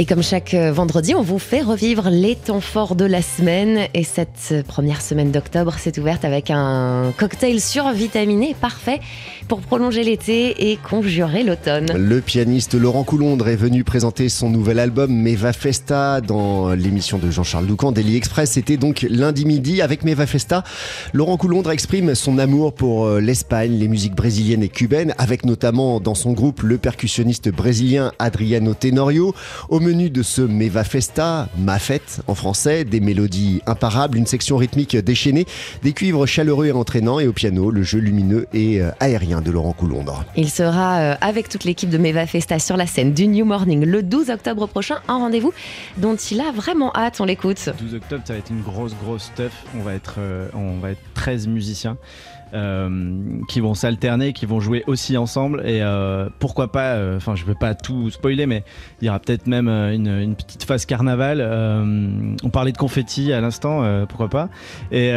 Et comme chaque euh, vendredi, on vous fait revivre les temps forts de la semaine. Et cette euh, première semaine d'octobre s'est ouverte avec un cocktail survitaminé parfait pour prolonger l'été et conjurer l'automne. Le pianiste Laurent Coulondre est venu présenter son nouvel album Meva Festa dans l'émission de Jean-Charles Doucan Daily Express. C'était donc lundi midi avec Meva Festa. Laurent Coulondre exprime son amour pour euh, l'Espagne, les musiques brésiliennes et cubaines, avec notamment dans son groupe le percussionniste brésilien Adriano Tenorio. Menu de ce Meva Festa, ma fête en français, des mélodies imparables, une section rythmique déchaînée, des cuivres chaleureux et entraînants et au piano le jeu lumineux et euh, aérien de Laurent Coulondre. Il sera euh, avec toute l'équipe de Meva Festa sur la scène du New Morning le 12 octobre prochain, un rendez-vous dont il a vraiment hâte, on l'écoute. 12 octobre, ça va être une grosse, grosse stuff. On va être, euh, on va être 13 musiciens. Euh, qui vont s'alterner, qui vont jouer aussi ensemble. Et euh, pourquoi pas, euh, enfin, je veux pas tout spoiler, mais il y aura peut-être même une, petite phase carnaval. on parlait de confetti à l'instant, pourquoi pas. Et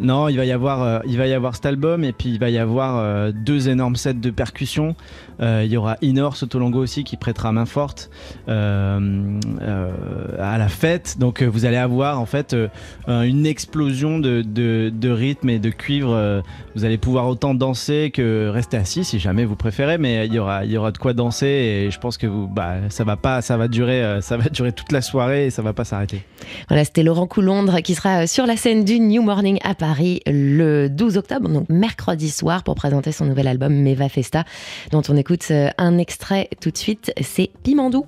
non, il va y avoir, il va y avoir cet album, et puis il va y avoir deux énormes sets de percussions. il y aura Inor Sotolongo aussi qui prêtera main forte à la fête. Donc vous allez avoir en fait une explosion de, de, de rythme et de cuivre vous allez pouvoir autant danser que rester assis si jamais vous préférez, mais il y aura, il y aura de quoi danser et je pense que vous, bah, ça va pas, ça va durer, euh, ça va durer toute la soirée et ça va pas s'arrêter. Voilà, c'était Laurent Coulondre qui sera sur la scène du New Morning à Paris le 12 octobre, donc mercredi soir, pour présenter son nouvel album Meva Festa, dont on écoute euh, un extrait tout de suite. C'est Pimandou.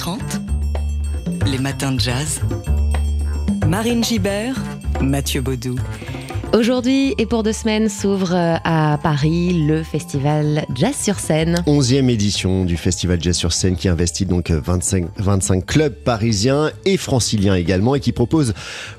9h30, les matins de jazz. Marine Gibert, Mathieu Baudou. Aujourd'hui et pour deux semaines s'ouvre euh, à Paris le festival Jazz sur scène. Onzième édition du festival Jazz sur scène qui investit donc 25, 25 clubs parisiens et franciliens également et qui propose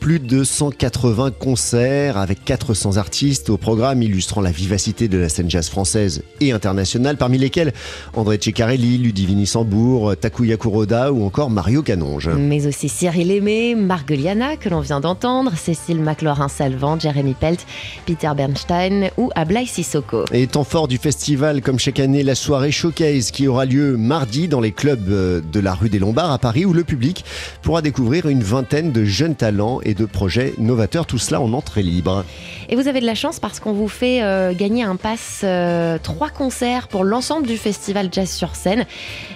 plus de 180 concerts avec 400 artistes au programme illustrant la vivacité de la scène jazz française et internationale, parmi lesquels André Ceccarelli, Ludivini Sambour, Takuya Kuroda ou encore Mario Canonge. Mais aussi Cyril Aimé, Marguliana que l'on vient d'entendre, Cécile McLaurin-Salvant, Jérémy Pelt, Peter Bernstein ou Ablai Sissoko. Et temps fort du festival, comme chaque année, la soirée Showcase qui aura lieu mardi dans les clubs euh, de la rue des Lombards à Paris où le public pourra découvrir une vingtaine de jeunes talents et de projets novateurs, tout cela en entrée libre. Et vous avez de la chance parce qu'on vous fait euh, gagner un pass euh, trois concerts pour l'ensemble du festival Jazz sur scène.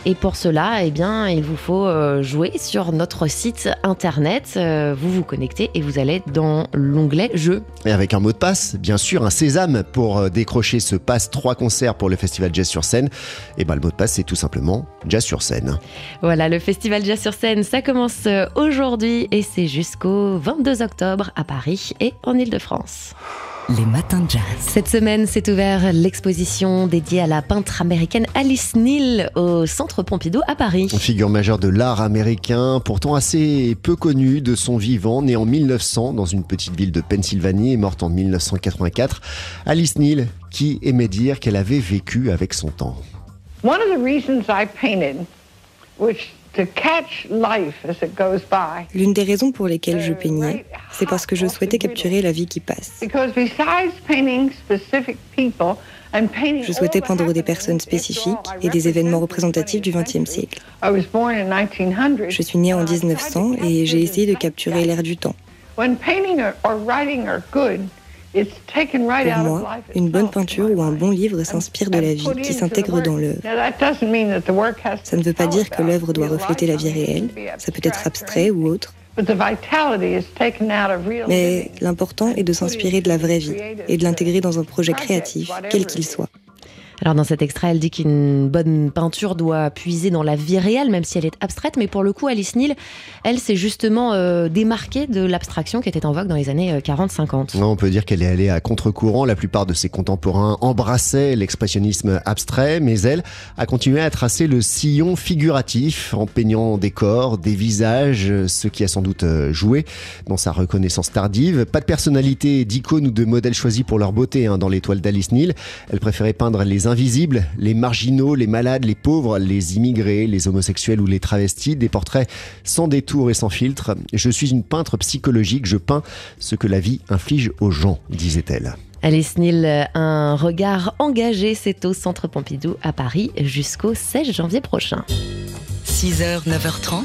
Et pour cela, eh bien, il vous faut euh, jouer sur notre site internet. vous vous connectez et vous allez dans l'onglet Jeux. Et avec un mot de passe, bien sûr, un sésame pour décrocher ce pass trois concerts pour le festival Jazz sur scène. Et ben, le mot de passe, c'est tout simplement Jazz sur scène. Voilà, le festival Jazz sur scène, ça commence aujourd'hui et c'est jusqu'au 22 octobre à Paris et en Ile-de-France. Les matins de jazz. Cette semaine s'est ouverte l'exposition dédiée à la peintre américaine Alice Neal au Centre Pompidou à Paris. Une figure majeure de l'art américain, pourtant assez peu connue de son vivant, née en 1900 dans une petite ville de Pennsylvanie et morte en 1984. Alice Neal, qui aimait dire qu'elle avait vécu avec son temps. One of the reasons I painted, which L'une des raisons pour lesquelles je peignais, c'est parce que je souhaitais capturer la vie qui passe. Je souhaitais peindre des personnes spécifiques et des événements représentatifs du XXe siècle. Je suis née en 1900 et j'ai essayé de capturer l'air du temps. Pour moi, une bonne peinture ou un bon livre s'inspire de la vie qui s'intègre dans l'œuvre. Ça ne veut pas dire que l'œuvre doit refléter la vie réelle, ça peut être abstrait ou autre. Mais l'important est de s'inspirer de la vraie vie et de l'intégrer dans un projet créatif, quel qu'il soit. Alors dans cet extrait, elle dit qu'une bonne peinture doit puiser dans la vie réelle, même si elle est abstraite. Mais pour le coup, Alice Neal, elle s'est justement euh, démarquée de l'abstraction qui était en vogue dans les années 40-50. Euh, on peut dire qu'elle est allée à contre-courant. La plupart de ses contemporains embrassaient l'expressionnisme abstrait, mais elle a continué à tracer le sillon figuratif en peignant des corps, des visages, ce qui a sans doute euh, joué dans sa reconnaissance tardive. Pas de personnalité, d'icône ou de modèle choisi pour leur beauté hein, dans l'étoile d'Alice Neal. Elle préférait peindre les invisibles, les marginaux, les malades, les pauvres, les immigrés, les homosexuels ou les travestis, des portraits sans détour et sans filtre. Je suis une peintre psychologique, je peins ce que la vie inflige aux gens, disait-elle. Alice Neal, un regard engagé, c'est au Centre Pompidou à Paris jusqu'au 16 janvier prochain. 6h, 9h30,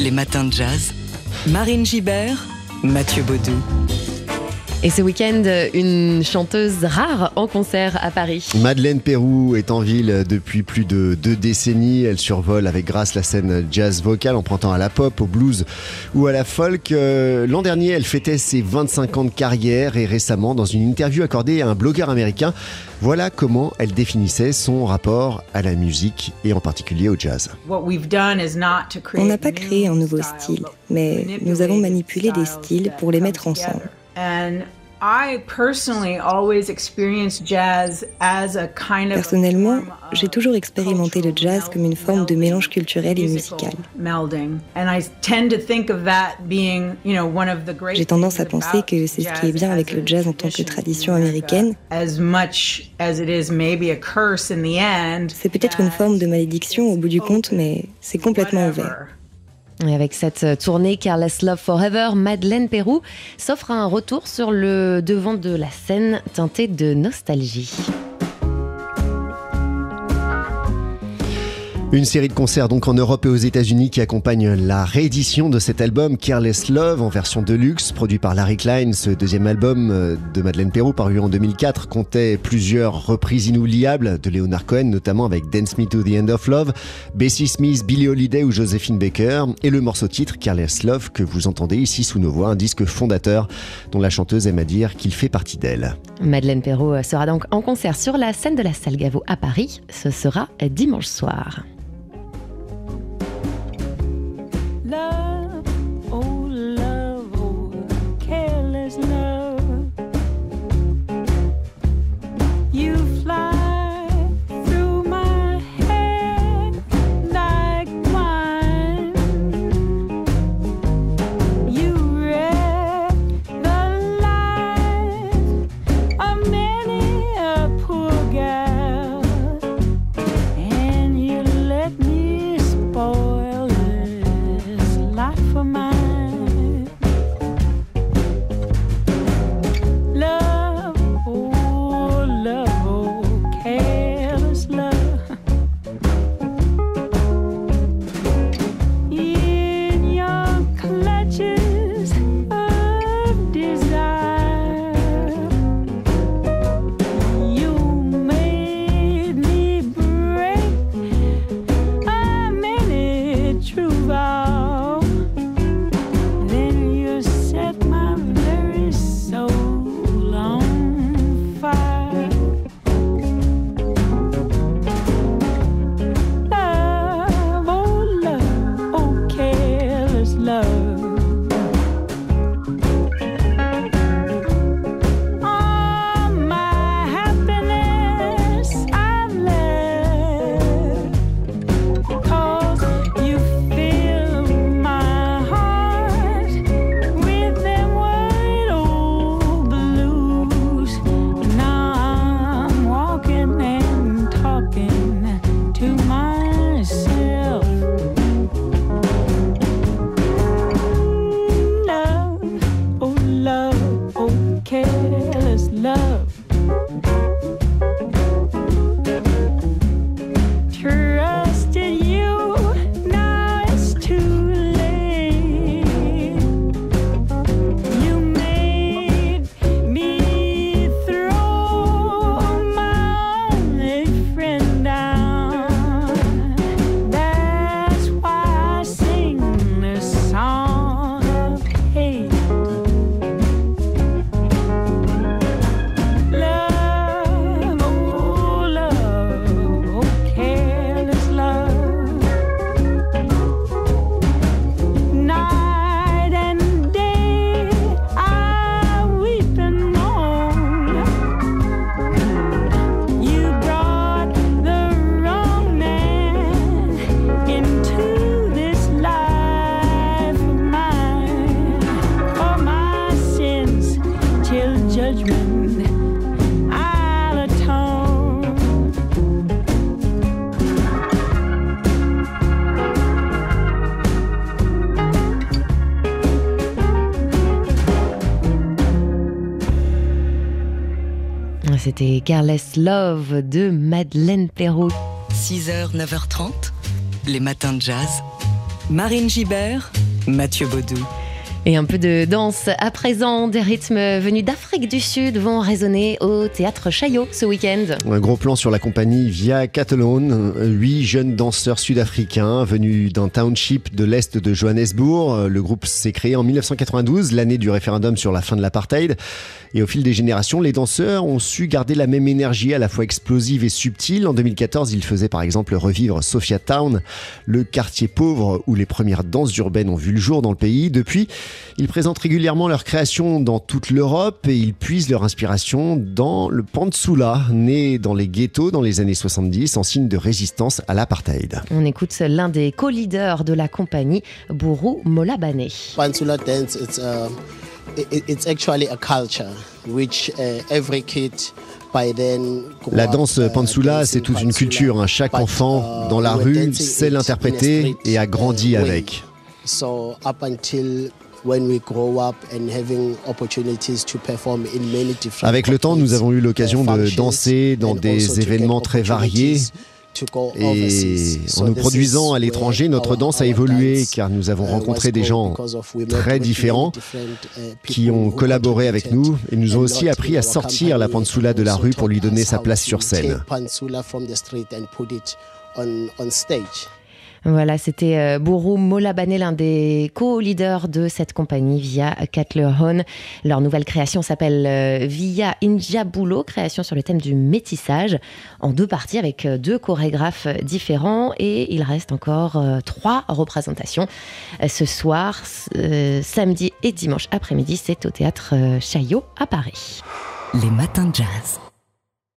les matins de jazz. Marine Gibert, Mathieu Baudou. Et ce week-end, une chanteuse rare en concert à Paris. Madeleine Pérou est en ville depuis plus de deux décennies. Elle survole avec grâce la scène jazz vocale en prenant à la pop, au blues ou à la folk. Euh, l'an dernier, elle fêtait ses 25 ans de carrière et récemment, dans une interview accordée à un blogueur américain, voilà comment elle définissait son rapport à la musique et en particulier au jazz. On n'a pas créé un nouveau style, mais nous avons manipulé des styles pour les mettre ensemble. Personnellement, j'ai toujours expérimenté le jazz comme une forme de mélange culturel et musical. J'ai tendance à penser que c'est ce qui est bien avec le jazz en tant que tradition américaine. C'est peut-être une forme de malédiction au bout du compte, mais c'est complètement ouvert. Avec cette tournée Careless Love Forever, Madeleine Pérou s'offre un retour sur le devant de la scène teinté de nostalgie. Une série de concerts donc en Europe et aux États-Unis qui accompagne la réédition de cet album Careless Love en version deluxe, produit par Larry Klein. Ce deuxième album euh, de Madeleine Perrault, paru en 2004, comptait plusieurs reprises inoubliables de Leonard Cohen, notamment avec Dance Me to the End of Love, Bessie Smith, Billie Holiday ou Josephine Baker, et le morceau titre Careless Love que vous entendez ici sous nos voix, un disque fondateur dont la chanteuse aime à dire qu'il fait partie d'elle. Madeleine Perrault sera donc en concert sur la scène de la Salle Gaveau à Paris. Ce sera dimanche soir. C'était Careless Love de Madeleine Perrault. 6h, 9h30, les matins de jazz. Marine Gibert, Mathieu Baudou. Et un peu de danse à présent, des rythmes venus d'Afrique du Sud vont résonner au théâtre Chaillot ce week-end. Un gros plan sur la compagnie Via Catalone. Huit jeunes danseurs sud-africains venus d'un township de l'est de Johannesburg. Le groupe s'est créé en 1992, l'année du référendum sur la fin de l'apartheid. Et au fil des générations, les danseurs ont su garder la même énergie à la fois explosive et subtile. En 2014, ils faisaient par exemple revivre Sophia Town, le quartier pauvre où les premières danses urbaines ont vu le jour dans le pays. Depuis, ils présentent régulièrement leurs créations dans toute l'Europe et ils puisent leur inspiration dans le Pantsula, né dans les ghettos dans les années 70 en signe de résistance à l'apartheid. On écoute l'un des co-leaders de la compagnie, Bourou Molabane. Pantsula dance, it's, uh, it's actually a culture which uh, every kid la danse uh, Pansula, c'est toute une culture. Hein. Chaque enfant dans la rue sait l'interpréter et a grandi avec. Avec le temps, nous avons eu l'occasion de danser dans des événements très variés. Et en nous produisant à l'étranger, notre danse a évolué car nous avons uh, rencontré des gens très différents uh, qui ont collaboré avec nous et nous ont aussi appris à sortir la pansula de la rue pour lui donner sa place sur scène. Voilà, c'était euh, Bourou Molabane, l'un des co-leaders de cette compagnie via Hone. Leur nouvelle création s'appelle euh, Via Injabulo, création sur le thème du métissage, en deux parties avec euh, deux chorégraphes différents. Et il reste encore trois représentations ce soir, samedi et dimanche après-midi. C'est au théâtre Chaillot à Paris. Les matins de jazz.